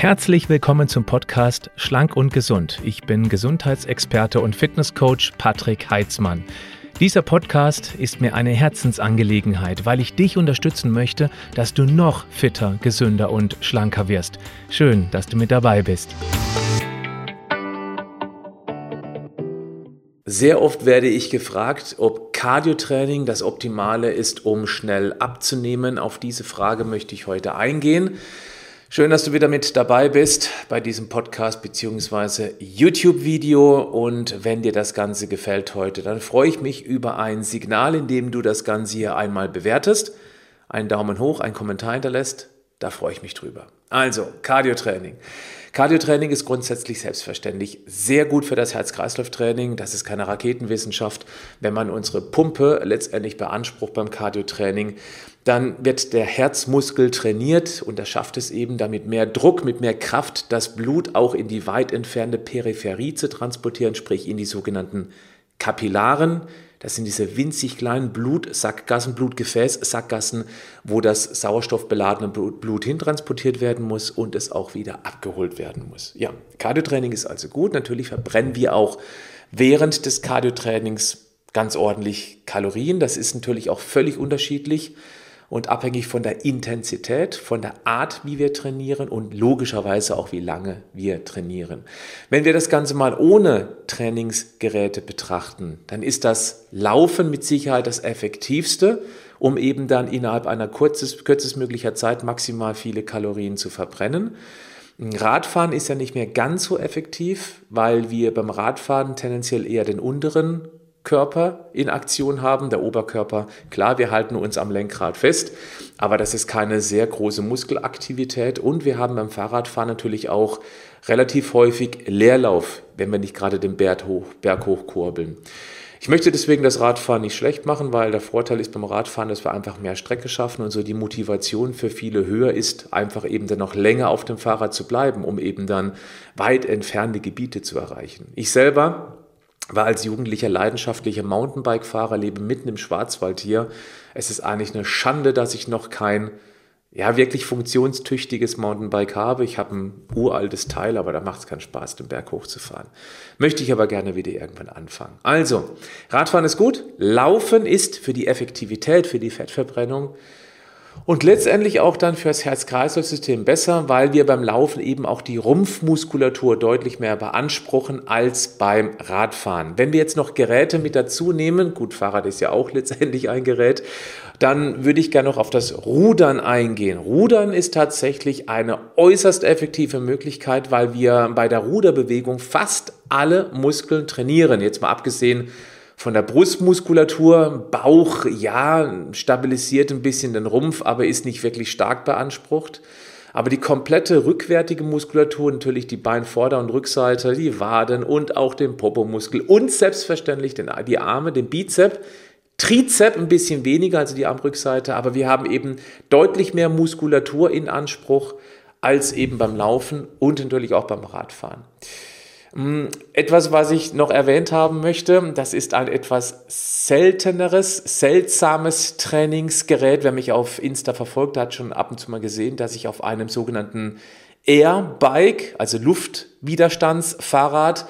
Herzlich willkommen zum Podcast Schlank und Gesund. Ich bin Gesundheitsexperte und Fitnesscoach Patrick Heitzmann. Dieser Podcast ist mir eine Herzensangelegenheit, weil ich dich unterstützen möchte, dass du noch fitter, gesünder und schlanker wirst. Schön, dass du mit dabei bist. Sehr oft werde ich gefragt, ob Cardiotraining das Optimale ist, um schnell abzunehmen. Auf diese Frage möchte ich heute eingehen. Schön, dass du wieder mit dabei bist bei diesem Podcast bzw. YouTube-Video. Und wenn dir das Ganze gefällt heute, dann freue ich mich über ein Signal, in dem du das Ganze hier einmal bewertest, einen Daumen hoch, einen Kommentar hinterlässt. Da freue ich mich drüber. Also, Cardio-Training. Cardio-Training ist grundsätzlich selbstverständlich sehr gut für das Herz-Kreislauf-Training. Das ist keine Raketenwissenschaft. Wenn man unsere Pumpe letztendlich beansprucht beim Cardio-Training, dann wird der Herzmuskel trainiert und er schafft es eben damit mehr Druck, mit mehr Kraft das Blut auch in die weit entfernte Peripherie zu transportieren, sprich in die sogenannten Kapillaren. Das sind diese winzig kleinen Blutsackgassen, Blutgefäßsackgassen, wo das sauerstoffbeladene Blut hintransportiert werden muss und es auch wieder abgeholt werden muss. Ja, Cardiotraining ist also gut. Natürlich verbrennen wir auch während des Cardiotrainings ganz ordentlich Kalorien. Das ist natürlich auch völlig unterschiedlich und abhängig von der Intensität, von der Art, wie wir trainieren und logischerweise auch, wie lange wir trainieren. Wenn wir das Ganze mal ohne Trainingsgeräte betrachten, dann ist das Laufen mit Sicherheit das effektivste, um eben dann innerhalb einer kurzes, kürzestmöglicher Zeit maximal viele Kalorien zu verbrennen. Radfahren ist ja nicht mehr ganz so effektiv, weil wir beim Radfahren tendenziell eher den unteren Körper in Aktion haben. Der Oberkörper, klar, wir halten uns am Lenkrad fest, aber das ist keine sehr große Muskelaktivität. Und wir haben beim Fahrradfahren natürlich auch relativ häufig Leerlauf, wenn wir nicht gerade den Berg hoch, Berg hoch kurbeln. Ich möchte deswegen das Radfahren nicht schlecht machen, weil der Vorteil ist beim Radfahren, dass wir einfach mehr Strecke schaffen und so die Motivation für viele höher ist, einfach eben dann noch länger auf dem Fahrrad zu bleiben, um eben dann weit entfernte Gebiete zu erreichen. Ich selber war als jugendlicher leidenschaftlicher Mountainbike-Fahrer, lebe mitten im Schwarzwald hier. Es ist eigentlich eine Schande, dass ich noch kein ja, wirklich funktionstüchtiges Mountainbike habe. Ich habe ein uraltes Teil, aber da macht es keinen Spaß, den Berg hochzufahren. Möchte ich aber gerne wieder irgendwann anfangen. Also, Radfahren ist gut. Laufen ist für die Effektivität, für die Fettverbrennung und letztendlich auch dann für das Herz-Kreislauf-System besser, weil wir beim Laufen eben auch die Rumpfmuskulatur deutlich mehr beanspruchen als beim Radfahren. Wenn wir jetzt noch Geräte mit dazu nehmen, gut, Fahrrad ist ja auch letztendlich ein Gerät, dann würde ich gerne noch auf das Rudern eingehen. Rudern ist tatsächlich eine äußerst effektive Möglichkeit, weil wir bei der Ruderbewegung fast alle Muskeln trainieren. Jetzt mal abgesehen von der Brustmuskulatur, Bauch, ja, stabilisiert ein bisschen den Rumpf, aber ist nicht wirklich stark beansprucht. Aber die komplette rückwärtige Muskulatur, natürlich die Beinvorder- und Rückseite, die Waden und auch den Popomuskel und selbstverständlich den, die Arme, den Bizep, Trizep ein bisschen weniger, also die Armrückseite, aber wir haben eben deutlich mehr Muskulatur in Anspruch als eben beim Laufen und natürlich auch beim Radfahren. Mm, etwas, was ich noch erwähnt haben möchte, das ist ein etwas selteneres, seltsames Trainingsgerät. Wer mich auf Insta verfolgt, hat schon ab und zu mal gesehen, dass ich auf einem sogenannten Airbike, also Luftwiderstandsfahrrad,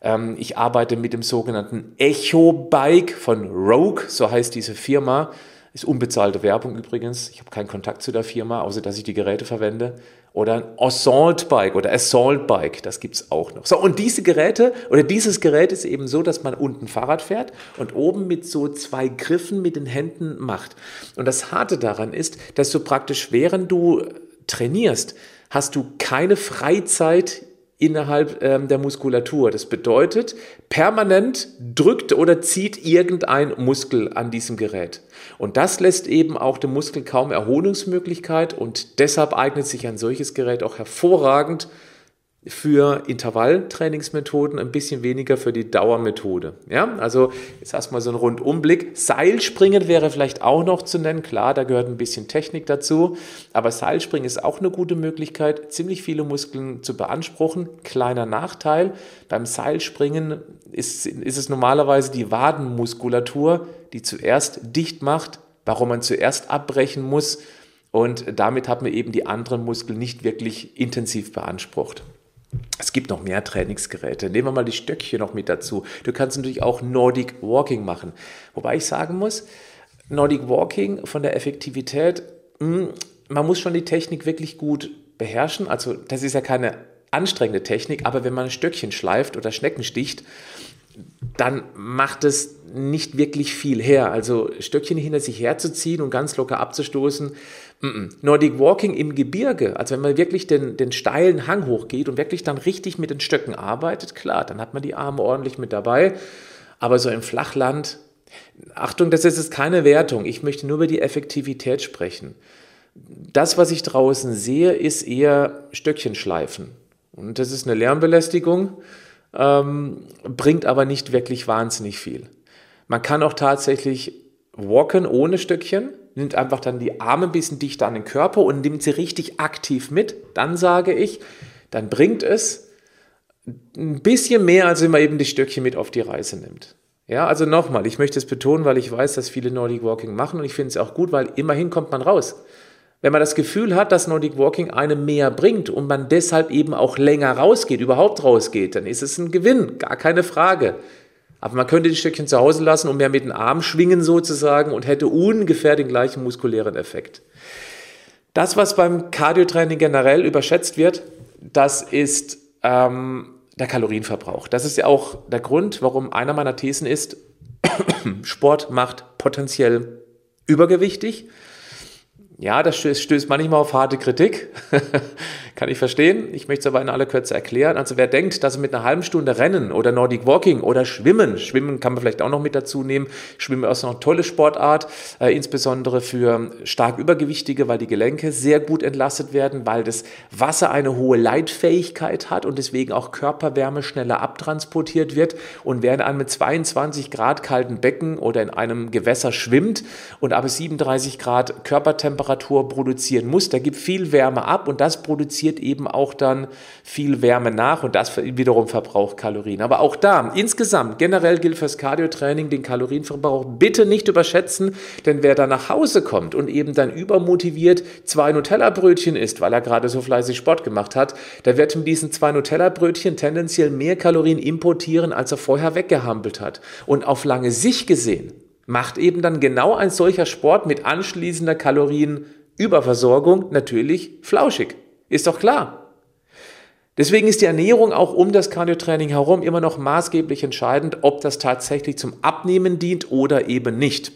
ähm, ich arbeite mit dem sogenannten Echo Bike von Rogue, so heißt diese Firma. Ist unbezahlte Werbung übrigens. Ich habe keinen Kontakt zu der Firma, außer dass ich die Geräte verwende. Oder ein Assault Bike oder Assault Bike, das gibt es auch noch. So, und diese Geräte oder dieses Gerät ist eben so, dass man unten Fahrrad fährt und oben mit so zwei Griffen mit den Händen macht. Und das Harte daran ist, dass du praktisch, während du trainierst, hast du keine Freizeit innerhalb ähm, der Muskulatur. Das bedeutet, permanent drückt oder zieht irgendein Muskel an diesem Gerät. Und das lässt eben auch dem Muskel kaum Erholungsmöglichkeit und deshalb eignet sich ein solches Gerät auch hervorragend für Intervalltrainingsmethoden, ein bisschen weniger für die Dauermethode. Ja, also jetzt erstmal so ein Rundumblick. Seilspringen wäre vielleicht auch noch zu nennen. Klar, da gehört ein bisschen Technik dazu, aber Seilspringen ist auch eine gute Möglichkeit, ziemlich viele Muskeln zu beanspruchen. Kleiner Nachteil, beim Seilspringen ist, ist es normalerweise die Wadenmuskulatur, die zuerst dicht macht, warum man zuerst abbrechen muss, und damit hat man eben die anderen Muskeln nicht wirklich intensiv beansprucht. Es gibt noch mehr Trainingsgeräte. Nehmen wir mal die Stöckchen noch mit dazu. Du kannst natürlich auch Nordic Walking machen. Wobei ich sagen muss, Nordic Walking von der Effektivität, hm, man muss schon die Technik wirklich gut beherrschen. Also das ist ja keine anstrengende Technik, aber wenn man ein Stöckchen schleift oder Schnecken sticht, dann macht es nicht wirklich viel her. Also Stöckchen hinter sich herzuziehen und ganz locker abzustoßen. Nordic Walking im Gebirge, also wenn man wirklich den, den steilen Hang hochgeht und wirklich dann richtig mit den Stöcken arbeitet, klar, dann hat man die Arme ordentlich mit dabei. Aber so im Flachland, Achtung, das ist jetzt keine Wertung. Ich möchte nur über die Effektivität sprechen. Das, was ich draußen sehe, ist eher Stöckchen schleifen. Und das ist eine Lärmbelästigung ähm, bringt aber nicht wirklich wahnsinnig viel. Man kann auch tatsächlich walken ohne Stückchen, nimmt einfach dann die Arme ein bisschen dichter an den Körper und nimmt sie richtig aktiv mit. Dann sage ich, dann bringt es ein bisschen mehr, als wenn man eben die Stöckchen mit auf die Reise nimmt. Ja, also nochmal, ich möchte es betonen, weil ich weiß, dass viele Nordic Walking machen und ich finde es auch gut, weil immerhin kommt man raus. Wenn man das Gefühl hat, dass Nordic Walking einem mehr bringt und man deshalb eben auch länger rausgeht, überhaupt rausgeht, dann ist es ein Gewinn, gar keine Frage. Aber man könnte die Stückchen zu Hause lassen und mehr mit den Armen schwingen sozusagen und hätte ungefähr den gleichen muskulären Effekt. Das, was beim Cardiotraining generell überschätzt wird, das ist ähm, der Kalorienverbrauch. Das ist ja auch der Grund, warum einer meiner Thesen ist, Sport macht potenziell übergewichtig. Ja, das stößt manchmal auf harte Kritik. Kann ich verstehen. Ich möchte es aber in aller Kürze erklären. Also wer denkt, dass er mit einer halben Stunde Rennen oder Nordic Walking oder Schwimmen, Schwimmen kann man vielleicht auch noch mit dazu nehmen. Schwimmen ist noch eine tolle Sportart, äh, insbesondere für stark Übergewichtige, weil die Gelenke sehr gut entlastet werden, weil das Wasser eine hohe Leitfähigkeit hat und deswegen auch Körperwärme schneller abtransportiert wird. Und wer in einem 22 Grad kalten Becken oder in einem Gewässer schwimmt und aber 37 Grad Körpertemperatur produzieren muss, der gibt viel Wärme ab und das produziert eben auch dann viel Wärme nach und das wiederum verbraucht Kalorien. Aber auch da, insgesamt, generell gilt fürs Cardiotraining den Kalorienverbrauch bitte nicht überschätzen, denn wer da nach Hause kommt und eben dann übermotiviert zwei Nutella-Brötchen isst, weil er gerade so fleißig Sport gemacht hat, der wird mit diesen zwei Nutella-Brötchen tendenziell mehr Kalorien importieren, als er vorher weggehampelt hat. Und auf lange Sicht gesehen macht eben dann genau ein solcher Sport mit anschließender Kalorienüberversorgung natürlich flauschig. Ist doch klar. Deswegen ist die Ernährung auch um das Cardiotraining herum immer noch maßgeblich entscheidend, ob das tatsächlich zum Abnehmen dient oder eben nicht.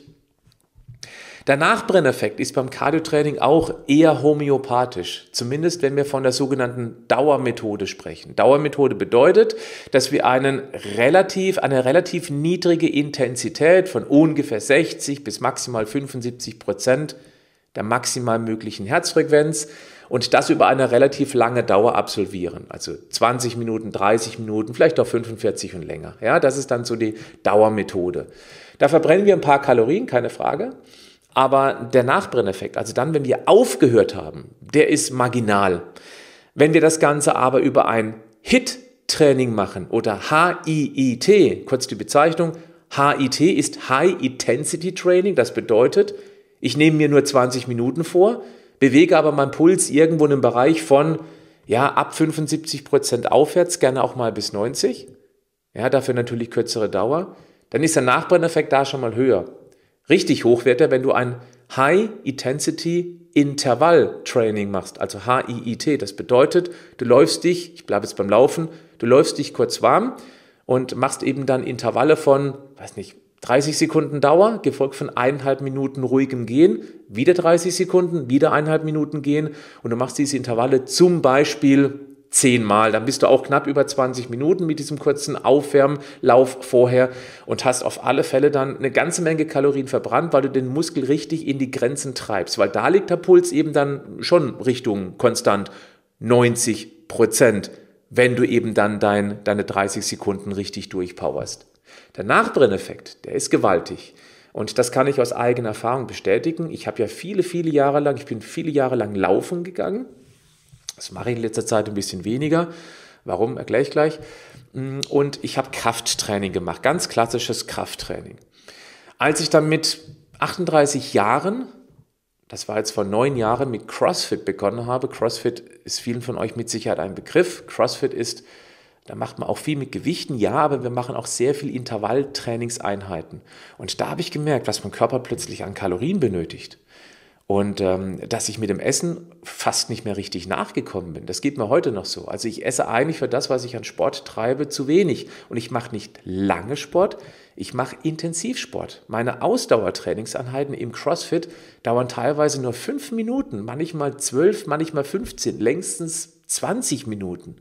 Der Nachbrenneffekt ist beim Cardiotraining auch eher homöopathisch, zumindest wenn wir von der sogenannten Dauermethode sprechen. Dauermethode bedeutet, dass wir einen relativ, eine relativ niedrige Intensität von ungefähr 60 bis maximal 75 Prozent der maximal möglichen Herzfrequenz und das über eine relativ lange Dauer absolvieren. Also 20 Minuten, 30 Minuten, vielleicht auch 45 und länger. Ja, das ist dann so die Dauermethode. Da verbrennen wir ein paar Kalorien, keine Frage. Aber der Nachbrenneffekt, also dann, wenn wir aufgehört haben, der ist marginal. Wenn wir das Ganze aber über ein HIT-Training machen oder HIIT, kurz die Bezeichnung, HIT ist High Intensity Training, das bedeutet, ich nehme mir nur 20 Minuten vor, bewege aber meinen Puls irgendwo in einem Bereich von ja, ab 75 Prozent aufwärts, gerne auch mal bis 90. Ja, dafür natürlich kürzere Dauer. Dann ist der Nachbrenneffekt da schon mal höher. Richtig hoch wird er, wenn du ein High Intensity Intervall Training machst, also HIIT. Das bedeutet, du läufst dich, ich bleibe jetzt beim Laufen, du läufst dich kurz warm und machst eben dann Intervalle von, weiß nicht, 30 Sekunden Dauer, gefolgt von eineinhalb Minuten ruhigem Gehen, wieder 30 Sekunden, wieder eineinhalb Minuten Gehen und du machst diese Intervalle zum Beispiel zehnmal. Dann bist du auch knapp über 20 Minuten mit diesem kurzen Aufwärmlauf vorher und hast auf alle Fälle dann eine ganze Menge Kalorien verbrannt, weil du den Muskel richtig in die Grenzen treibst, weil da liegt der Puls eben dann schon Richtung konstant 90 Prozent, wenn du eben dann dein, deine 30 Sekunden richtig durchpowerst. Der Nachbrenneffekt, der ist gewaltig. Und das kann ich aus eigener Erfahrung bestätigen. Ich habe ja viele, viele Jahre lang, ich bin viele Jahre lang laufen gegangen. Das mache ich in letzter Zeit ein bisschen weniger. Warum, erkläre ich gleich. Und ich habe Krafttraining gemacht, ganz klassisches Krafttraining. Als ich dann mit 38 Jahren das war jetzt vor neun Jahren mit CrossFit begonnen habe. CrossFit ist vielen von euch mit Sicherheit ein Begriff. CrossFit ist, da macht man auch viel mit Gewichten, ja, aber wir machen auch sehr viel Intervalltrainingseinheiten. Und da habe ich gemerkt, was mein Körper plötzlich an Kalorien benötigt. Und ähm, dass ich mit dem Essen fast nicht mehr richtig nachgekommen bin. Das geht mir heute noch so. Also ich esse eigentlich für das, was ich an Sport treibe, zu wenig. Und ich mache nicht lange Sport, ich mache Intensivsport. Meine Ausdauertrainingseinheiten im CrossFit dauern teilweise nur fünf Minuten, manchmal zwölf, manchmal 15, längstens 20 Minuten.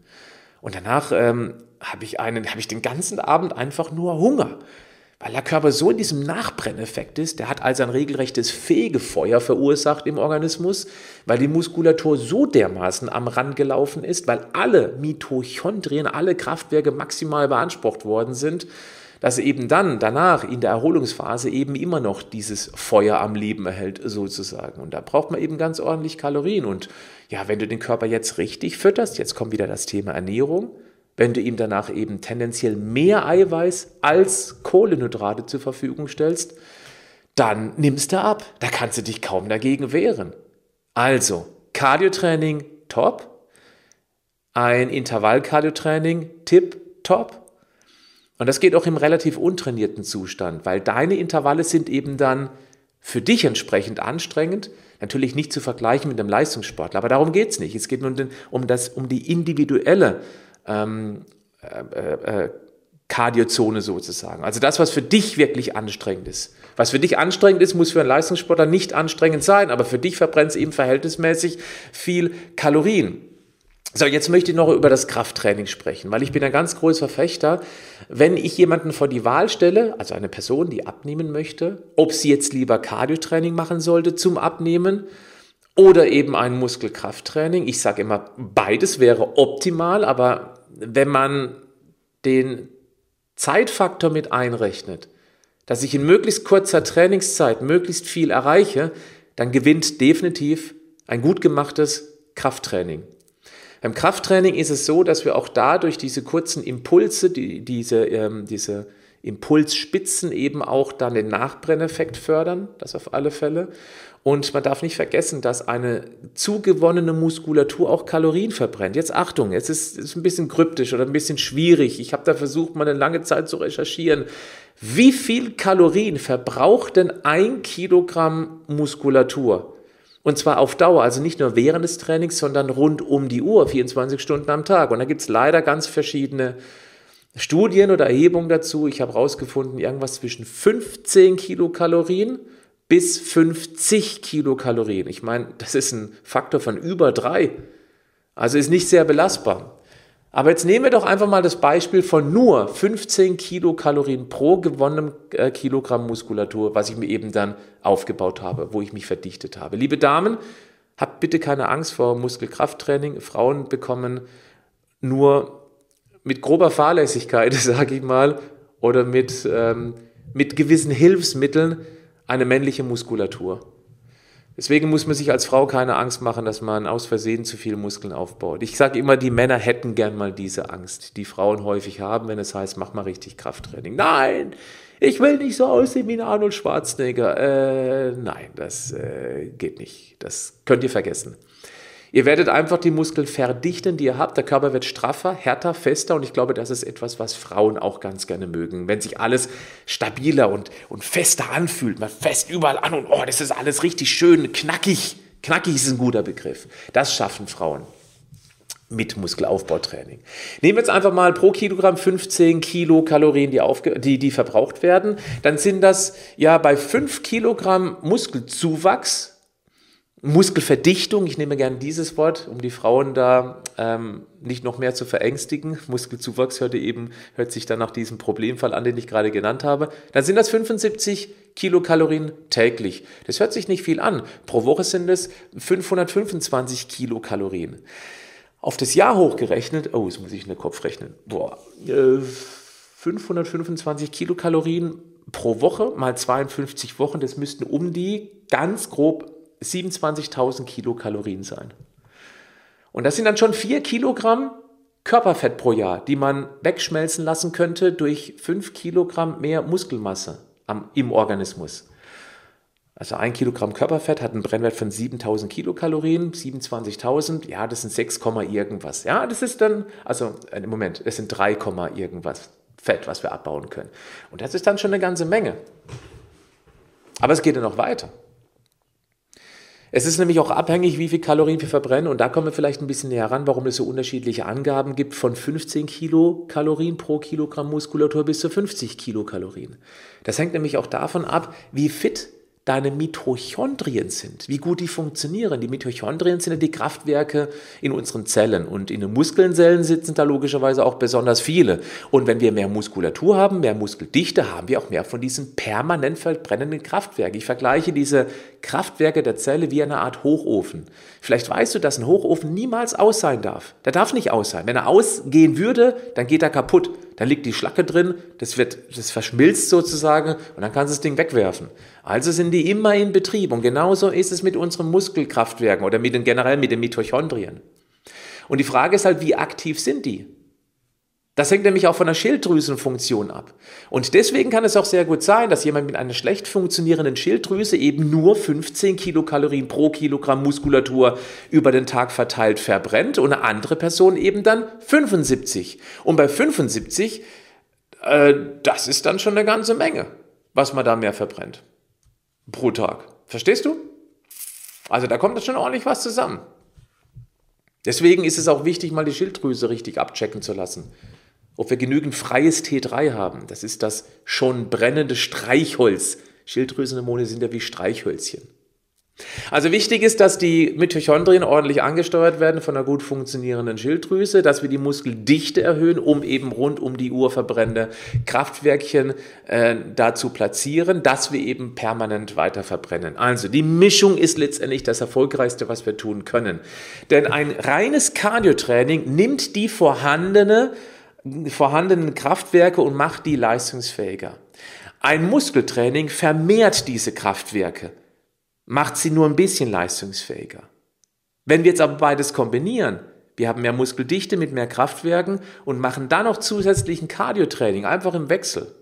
Und danach ähm, habe ich, hab ich den ganzen Abend einfach nur Hunger weil der Körper so in diesem Nachbrenneffekt ist, der hat also ein regelrechtes Fegefeuer verursacht im Organismus, weil die Muskulatur so dermaßen am Rand gelaufen ist, weil alle Mitochondrien, alle Kraftwerke maximal beansprucht worden sind, dass eben dann danach in der Erholungsphase eben immer noch dieses Feuer am Leben erhält sozusagen. Und da braucht man eben ganz ordentlich Kalorien. Und ja, wenn du den Körper jetzt richtig fütterst, jetzt kommt wieder das Thema Ernährung, wenn du ihm danach eben tendenziell mehr Eiweiß als Kohlenhydrate zur Verfügung stellst, dann nimmst du ab. Da kannst du dich kaum dagegen wehren. Also, Cardiotraining top, ein Intervall-Cardiotraining tip top. Und das geht auch im relativ untrainierten Zustand, weil deine Intervalle sind eben dann für dich entsprechend anstrengend. Natürlich nicht zu vergleichen mit einem Leistungssportler, aber darum geht es nicht. Es geht nur um, das, um die individuelle ähm, äh, äh, Kardiozone sozusagen. Also das, was für dich wirklich anstrengend ist. Was für dich anstrengend ist, muss für einen Leistungssportler nicht anstrengend sein, aber für dich verbrennt es eben verhältnismäßig viel Kalorien. So, jetzt möchte ich noch über das Krafttraining sprechen, weil ich bin ein ganz großer Verfechter. Wenn ich jemanden vor die Wahl stelle, also eine Person, die abnehmen möchte, ob sie jetzt lieber Cardiotraining machen sollte zum Abnehmen oder eben ein Muskelkrafttraining. Ich sage immer, beides wäre optimal, aber wenn man den Zeitfaktor mit einrechnet, dass ich in möglichst kurzer Trainingszeit möglichst viel erreiche, dann gewinnt definitiv ein gut gemachtes Krafttraining. Beim Krafttraining ist es so, dass wir auch dadurch diese kurzen Impulse, die, diese, ähm, diese Impulsspitzen eben auch dann den Nachbrenneffekt fördern, das auf alle Fälle. Und man darf nicht vergessen, dass eine zugewonnene Muskulatur auch Kalorien verbrennt. Jetzt Achtung, es ist, ist ein bisschen kryptisch oder ein bisschen schwierig. Ich habe da versucht, mal eine lange Zeit zu recherchieren. Wie viel Kalorien verbraucht denn ein Kilogramm Muskulatur? Und zwar auf Dauer, also nicht nur während des Trainings, sondern rund um die Uhr, 24 Stunden am Tag. Und da gibt es leider ganz verschiedene Studien oder Erhebungen dazu. Ich habe herausgefunden, irgendwas zwischen 15 Kilokalorien bis 50 Kilokalorien. Ich meine, das ist ein Faktor von über drei. Also ist nicht sehr belastbar. Aber jetzt nehmen wir doch einfach mal das Beispiel von nur 15 Kilokalorien pro gewonnenem äh, Kilogramm Muskulatur, was ich mir eben dann aufgebaut habe, wo ich mich verdichtet habe. Liebe Damen, habt bitte keine Angst vor Muskelkrafttraining. Frauen bekommen nur mit grober Fahrlässigkeit, sage ich mal, oder mit, ähm, mit gewissen Hilfsmitteln eine männliche Muskulatur. Deswegen muss man sich als Frau keine Angst machen, dass man aus Versehen zu viele Muskeln aufbaut. Ich sage immer, die Männer hätten gern mal diese Angst, die Frauen häufig haben, wenn es heißt, mach mal richtig Krafttraining. Nein, ich will nicht so aussehen wie Arnold Schwarzenegger. Äh, nein, das äh, geht nicht. Das könnt ihr vergessen. Ihr werdet einfach die Muskeln verdichten, die ihr habt. Der Körper wird straffer, härter, fester und ich glaube, das ist etwas, was Frauen auch ganz gerne mögen. Wenn sich alles stabiler und, und fester anfühlt, man fest überall an und oh, das ist alles richtig schön, knackig. Knackig ist ein guter Begriff. Das schaffen Frauen mit Muskelaufbautraining. Nehmen wir jetzt einfach mal pro Kilogramm 15 Kilokalorien, die, aufge die, die verbraucht werden. Dann sind das ja bei 5 Kilogramm Muskelzuwachs Muskelverdichtung, ich nehme gerne dieses Wort, um die Frauen da ähm, nicht noch mehr zu verängstigen. Muskelzuwachs hört, eben, hört sich dann nach diesem Problemfall an, den ich gerade genannt habe. Dann sind das 75 Kilokalorien täglich. Das hört sich nicht viel an. Pro Woche sind es 525 Kilokalorien. Auf das Jahr hochgerechnet, oh, jetzt muss ich in den Kopf rechnen, boah, äh, 525 Kilokalorien pro Woche mal 52 Wochen, das müssten um die ganz grob 27.000 Kilokalorien sein. Und das sind dann schon 4 Kilogramm Körperfett pro Jahr, die man wegschmelzen lassen könnte durch 5 Kilogramm mehr Muskelmasse am, im Organismus. Also ein Kilogramm Körperfett hat einen Brennwert von 7000 Kilokalorien, 27.000, ja, das sind 6, irgendwas. Ja, das ist dann, also äh, im Moment, das sind 3, irgendwas Fett, was wir abbauen können. Und das ist dann schon eine ganze Menge. Aber es geht ja noch weiter. Es ist nämlich auch abhängig, wie viel Kalorien wir verbrennen. Und da kommen wir vielleicht ein bisschen näher ran, warum es so unterschiedliche Angaben gibt von 15 Kilokalorien pro Kilogramm Muskulatur bis zu 50 Kilokalorien. Das hängt nämlich auch davon ab, wie fit deine Mitochondrien sind, wie gut die funktionieren. Die Mitochondrien sind ja die Kraftwerke in unseren Zellen und in den Muskelzellen sitzen da logischerweise auch besonders viele. Und wenn wir mehr Muskulatur haben, mehr Muskeldichte, haben wir auch mehr von diesen permanent verbrennenden Kraftwerken. Ich vergleiche diese Kraftwerke der Zelle wie eine Art Hochofen. Vielleicht weißt du, dass ein Hochofen niemals aus sein darf. Der darf nicht aus sein. Wenn er ausgehen würde, dann geht er kaputt. Dann liegt die Schlacke drin, das, wird, das verschmilzt sozusagen und dann kannst du das Ding wegwerfen. Also sind die immer in Betrieb und genauso ist es mit unseren Muskelkraftwerken oder mit den, generell mit den Mitochondrien. Und die Frage ist halt, wie aktiv sind die? Das hängt nämlich auch von der Schilddrüsenfunktion ab. Und deswegen kann es auch sehr gut sein, dass jemand mit einer schlecht funktionierenden Schilddrüse eben nur 15 Kilokalorien pro Kilogramm Muskulatur über den Tag verteilt verbrennt und eine andere Person eben dann 75. Und bei 75, äh, das ist dann schon eine ganze Menge, was man da mehr verbrennt pro Tag. Verstehst du? Also da kommt schon ordentlich was zusammen. Deswegen ist es auch wichtig, mal die Schilddrüse richtig abchecken zu lassen. Ob wir genügend freies T3 haben. Das ist das schon brennende Streichholz. Schilddrüsenhormone sind ja wie Streichhölzchen. Also wichtig ist, dass die Mitochondrien ordentlich angesteuert werden von einer gut funktionierenden Schilddrüse, dass wir die Muskeldichte erhöhen, um eben rund um die Uhr verbrennende Kraftwerkchen äh, da zu platzieren, dass wir eben permanent weiter verbrennen. Also die Mischung ist letztendlich das Erfolgreichste, was wir tun können. Denn ein reines Cardiotraining nimmt die vorhandene, vorhandenen Kraftwerke und macht die leistungsfähiger. Ein Muskeltraining vermehrt diese Kraftwerke macht sie nur ein bisschen leistungsfähiger. Wenn wir jetzt aber beides kombinieren, wir haben mehr Muskeldichte mit mehr Kraftwerken und machen dann noch zusätzlichen Cardiotraining, einfach im Wechsel,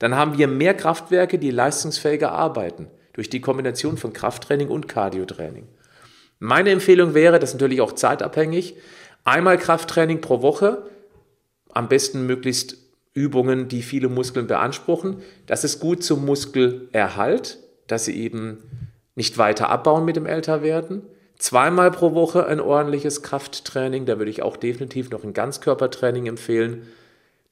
dann haben wir mehr Kraftwerke, die leistungsfähiger arbeiten, durch die Kombination von Krafttraining und Cardiotraining. Meine Empfehlung wäre, das ist natürlich auch zeitabhängig, einmal Krafttraining pro Woche, am besten möglichst Übungen, die viele Muskeln beanspruchen. Das ist gut zum Muskelerhalt, dass sie eben nicht weiter abbauen mit dem Älterwerden. Zweimal pro Woche ein ordentliches Krafttraining, da würde ich auch definitiv noch ein Ganzkörpertraining empfehlen.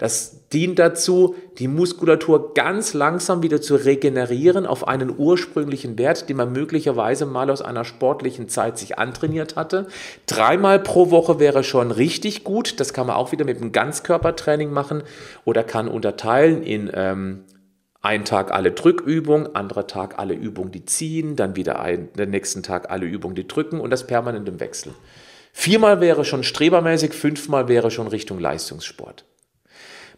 Das dient dazu, die Muskulatur ganz langsam wieder zu regenerieren auf einen ursprünglichen Wert, den man möglicherweise mal aus einer sportlichen Zeit sich antrainiert hatte. Dreimal pro Woche wäre schon richtig gut. Das kann man auch wieder mit einem Ganzkörpertraining machen oder kann unterteilen in ähm, ein Tag alle Drückübungen, anderer Tag alle Übungen, die ziehen, dann wieder ein, den nächsten Tag alle Übungen, die drücken und das permanent im Wechsel. Viermal wäre schon strebermäßig, fünfmal wäre schon Richtung Leistungssport.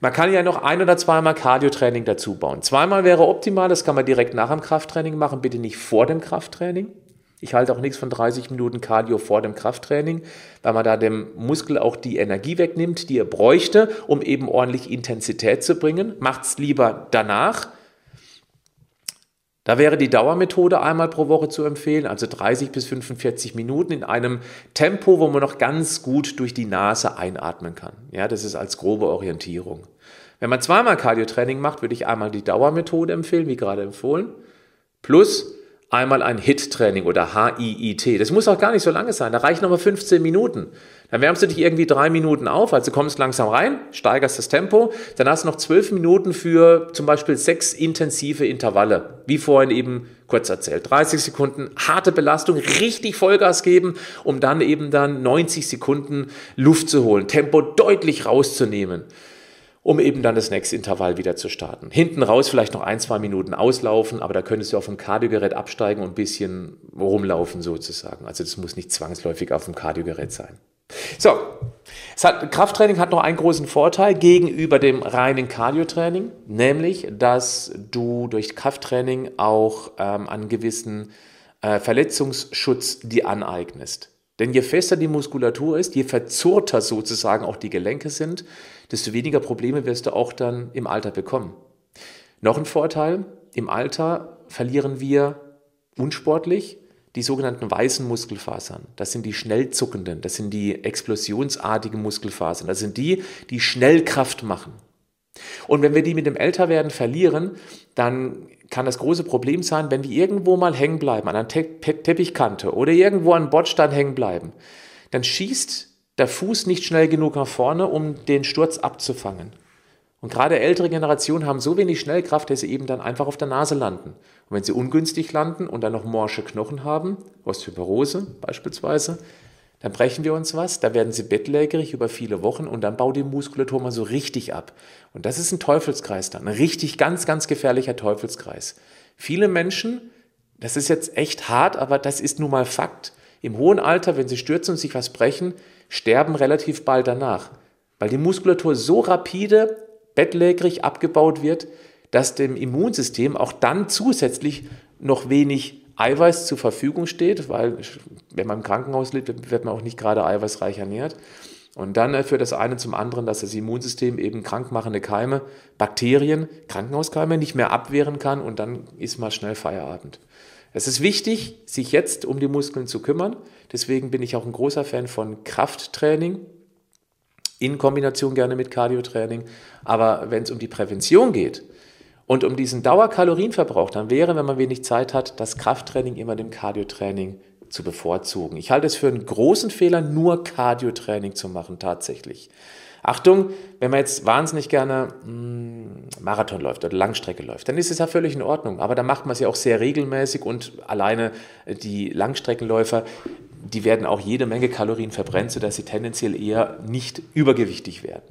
Man kann ja noch ein oder zweimal Cardiotraining dazu bauen. Zweimal wäre optimal, das kann man direkt nach dem Krafttraining machen, bitte nicht vor dem Krafttraining. Ich halte auch nichts von 30 Minuten Cardio vor dem Krafttraining, weil man da dem Muskel auch die Energie wegnimmt, die er bräuchte, um eben ordentlich Intensität zu bringen. Macht es lieber danach. Da wäre die Dauermethode einmal pro Woche zu empfehlen, also 30 bis 45 Minuten in einem Tempo, wo man noch ganz gut durch die Nase einatmen kann. Ja, das ist als grobe Orientierung. Wenn man zweimal Cardiotraining macht, würde ich einmal die Dauermethode empfehlen, wie gerade empfohlen, plus einmal ein HIT-Training oder HIIT. Das muss auch gar nicht so lange sein. Da reichen nochmal 15 Minuten. Dann wärmst du dich irgendwie drei Minuten auf, also kommst langsam rein, steigerst das Tempo. Dann hast du noch zwölf Minuten für zum Beispiel sechs intensive Intervalle. Wie vorhin eben kurz erzählt. 30 Sekunden harte Belastung, richtig Vollgas geben, um dann eben dann 90 Sekunden Luft zu holen. Tempo deutlich rauszunehmen um eben dann das nächste Intervall wieder zu starten. Hinten raus vielleicht noch ein, zwei Minuten auslaufen, aber da könntest du auf dem Kardiogerät absteigen und ein bisschen rumlaufen sozusagen. Also das muss nicht zwangsläufig auf dem Kardiogerät sein. So, hat, Krafttraining hat noch einen großen Vorteil gegenüber dem reinen Cardiotraining, nämlich, dass du durch Krafttraining auch ähm, einen gewissen äh, Verletzungsschutz dir aneignest. Denn je fester die Muskulatur ist, je verzurrter sozusagen auch die Gelenke sind, desto weniger Probleme wirst du auch dann im Alter bekommen. Noch ein Vorteil, im Alter verlieren wir unsportlich, die sogenannten weißen Muskelfasern. Das sind die schnell zuckenden, das sind die explosionsartigen Muskelfasern, das sind die, die schnell Kraft machen. Und wenn wir die mit dem Älterwerden verlieren, dann kann das große Problem sein, wenn wir irgendwo mal hängen bleiben, an einer Te Teppichkante oder irgendwo an Bordstein hängen bleiben, dann schießt der Fuß nicht schnell genug nach vorne, um den Sturz abzufangen. Und gerade ältere Generationen haben so wenig Schnellkraft, dass sie eben dann einfach auf der Nase landen. Und wenn sie ungünstig landen und dann noch morsche Knochen haben, Osteoporose beispielsweise, dann brechen wir uns was, da werden sie bettlägerig über viele Wochen und dann baut die Muskulatur mal so richtig ab. Und das ist ein Teufelskreis dann, ein richtig ganz, ganz gefährlicher Teufelskreis. Viele Menschen, das ist jetzt echt hart, aber das ist nun mal Fakt, im hohen Alter, wenn sie stürzen und sich was brechen, sterben relativ bald danach, weil die Muskulatur so rapide bettlägerig abgebaut wird, dass dem Immunsystem auch dann zusätzlich noch wenig Eiweiß zur Verfügung steht, weil wenn man im Krankenhaus lebt, wird man auch nicht gerade eiweißreich ernährt. Und dann führt das eine zum anderen, dass das Immunsystem eben krankmachende Keime, Bakterien, Krankenhauskeime nicht mehr abwehren kann und dann ist mal schnell Feierabend. Es ist wichtig, sich jetzt um die Muskeln zu kümmern. Deswegen bin ich auch ein großer Fan von Krafttraining in Kombination gerne mit Cardiotraining. Aber wenn es um die Prävention geht und um diesen Dauerkalorienverbrauch, dann wäre, wenn man wenig Zeit hat, das Krafttraining immer dem Cardiotraining zu bevorzugen. Ich halte es für einen großen Fehler, nur Cardiotraining zu machen tatsächlich. Achtung, wenn man jetzt wahnsinnig gerne mh, hm, Marathon läuft oder Langstrecke läuft, dann ist es ja völlig in Ordnung. Aber dann macht man es ja auch sehr regelmäßig und alleine die Langstreckenläufer, die werden auch jede Menge Kalorien verbrennen, sodass sie tendenziell eher nicht übergewichtig werden.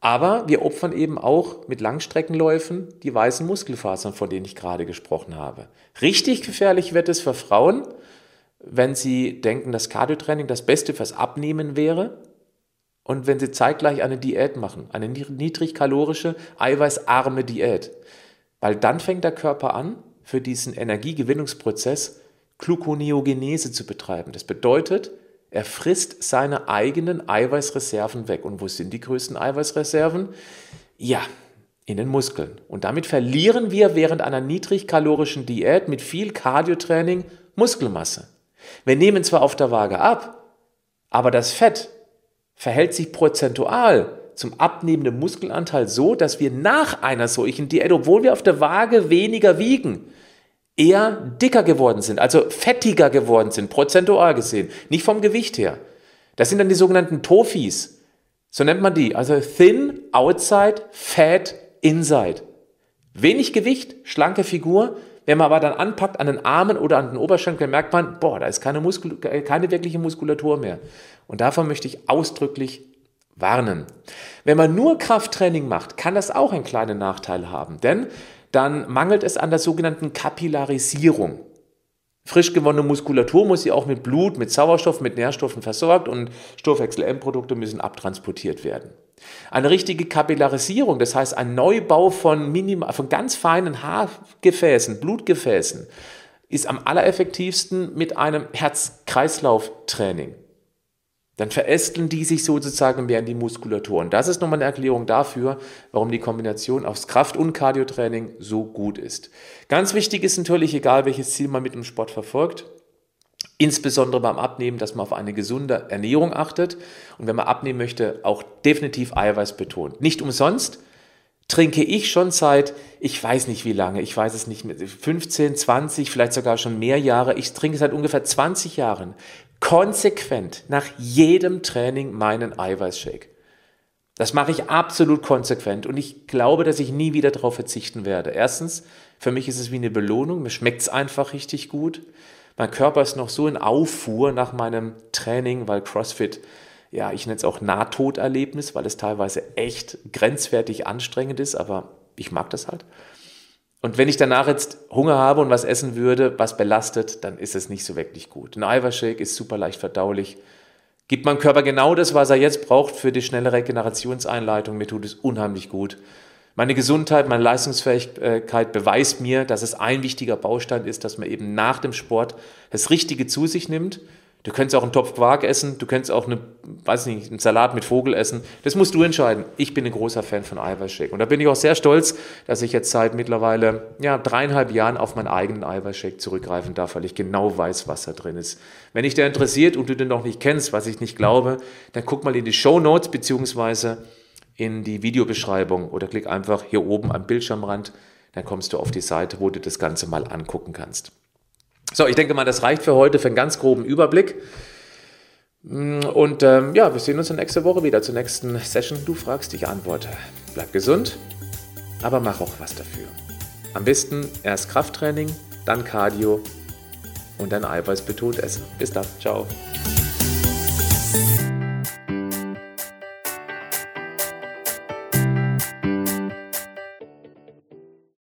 Aber wir opfern eben auch mit Langstreckenläufen die weißen Muskelfasern, von denen ich gerade gesprochen habe. Richtig gefährlich wird es für Frauen, wenn sie denken, dass Cardiotraining das Beste fürs Abnehmen wäre und wenn sie zeitgleich eine Diät machen, eine niedrigkalorische, eiweißarme Diät. Weil dann fängt der Körper an, für diesen Energiegewinnungsprozess Gluconeogenese zu betreiben. Das bedeutet, er frisst seine eigenen Eiweißreserven weg. Und wo sind die größten Eiweißreserven? Ja, in den Muskeln. Und damit verlieren wir während einer niedrigkalorischen Diät mit viel Cardiotraining Muskelmasse. Wir nehmen zwar auf der Waage ab, aber das Fett verhält sich prozentual zum abnehmenden Muskelanteil so, dass wir nach einer solchen Diät, obwohl wir auf der Waage weniger wiegen, eher dicker geworden sind, also fettiger geworden sind, prozentual gesehen, nicht vom Gewicht her. Das sind dann die sogenannten Tofis. So nennt man die. Also thin outside, fat inside. Wenig Gewicht, schlanke Figur. Wenn man aber dann anpackt an den Armen oder an den Oberschenkeln, merkt man, boah, da ist keine, Muskul keine wirkliche Muskulatur mehr. Und davon möchte ich ausdrücklich warnen. Wenn man nur Krafttraining macht, kann das auch einen kleinen Nachteil haben. Denn dann mangelt es an der sogenannten Kapillarisierung. Frisch gewonnene Muskulatur muss sie auch mit Blut, mit Sauerstoff, mit Nährstoffen versorgt und Stoffwechsel-M-Produkte müssen abtransportiert werden. Eine richtige Kapillarisierung, das heißt ein Neubau von, minimal, von ganz feinen Haargefäßen, Blutgefäßen, ist am allereffektivsten mit einem Herz-Kreislauf-Training dann verästeln die sich sozusagen mehr in die Muskulatur. Und das ist nochmal eine Erklärung dafür, warum die Kombination aus Kraft- und Cardiotraining so gut ist. Ganz wichtig ist natürlich, egal welches Ziel man mit dem Sport verfolgt, insbesondere beim Abnehmen, dass man auf eine gesunde Ernährung achtet und wenn man abnehmen möchte, auch definitiv Eiweiß betont. Nicht umsonst trinke ich schon seit, ich weiß nicht wie lange, ich weiß es nicht, 15, 20, vielleicht sogar schon mehr Jahre. Ich trinke seit ungefähr 20 Jahren konsequent nach jedem Training meinen Eiweißshake. Das mache ich absolut konsequent und ich glaube, dass ich nie wieder darauf verzichten werde. Erstens, für mich ist es wie eine Belohnung, mir schmeckt es einfach richtig gut. Mein Körper ist noch so in Auffuhr nach meinem Training, weil CrossFit, ja, ich nenne es auch Nahtoderlebnis, weil es teilweise echt grenzwertig anstrengend ist, aber ich mag das halt. Und wenn ich danach jetzt Hunger habe und was essen würde, was belastet, dann ist es nicht so wirklich gut. Ein Eiweißshake ist super leicht verdaulich, gibt meinem Körper genau das, was er jetzt braucht für die schnelle Regenerationseinleitung. Mir tut es unheimlich gut. Meine Gesundheit, meine Leistungsfähigkeit beweist mir, dass es ein wichtiger Baustein ist, dass man eben nach dem Sport das Richtige zu sich nimmt. Du könntest auch einen Topf Quark essen, du könntest auch eine, weiß nicht, einen Salat mit Vogel essen. Das musst du entscheiden. Ich bin ein großer Fan von Eiweißshake. Und da bin ich auch sehr stolz, dass ich jetzt seit mittlerweile ja, dreieinhalb Jahren auf meinen eigenen Eiweißshake zurückgreifen darf, weil ich genau weiß, was da drin ist. Wenn dich der interessiert und du den noch nicht kennst, was ich nicht glaube, dann guck mal in die Show Notes beziehungsweise in die Videobeschreibung oder klick einfach hier oben am Bildschirmrand. Dann kommst du auf die Seite, wo du das Ganze mal angucken kannst. So, ich denke mal, das reicht für heute für einen ganz groben Überblick. Und ähm, ja, wir sehen uns nächste Woche wieder zur nächsten Session. Du fragst, ich antworte. Bleib gesund, aber mach auch was dafür. Am besten erst Krafttraining, dann Cardio und dann Eiweiß betont essen. Bis dann, ciao.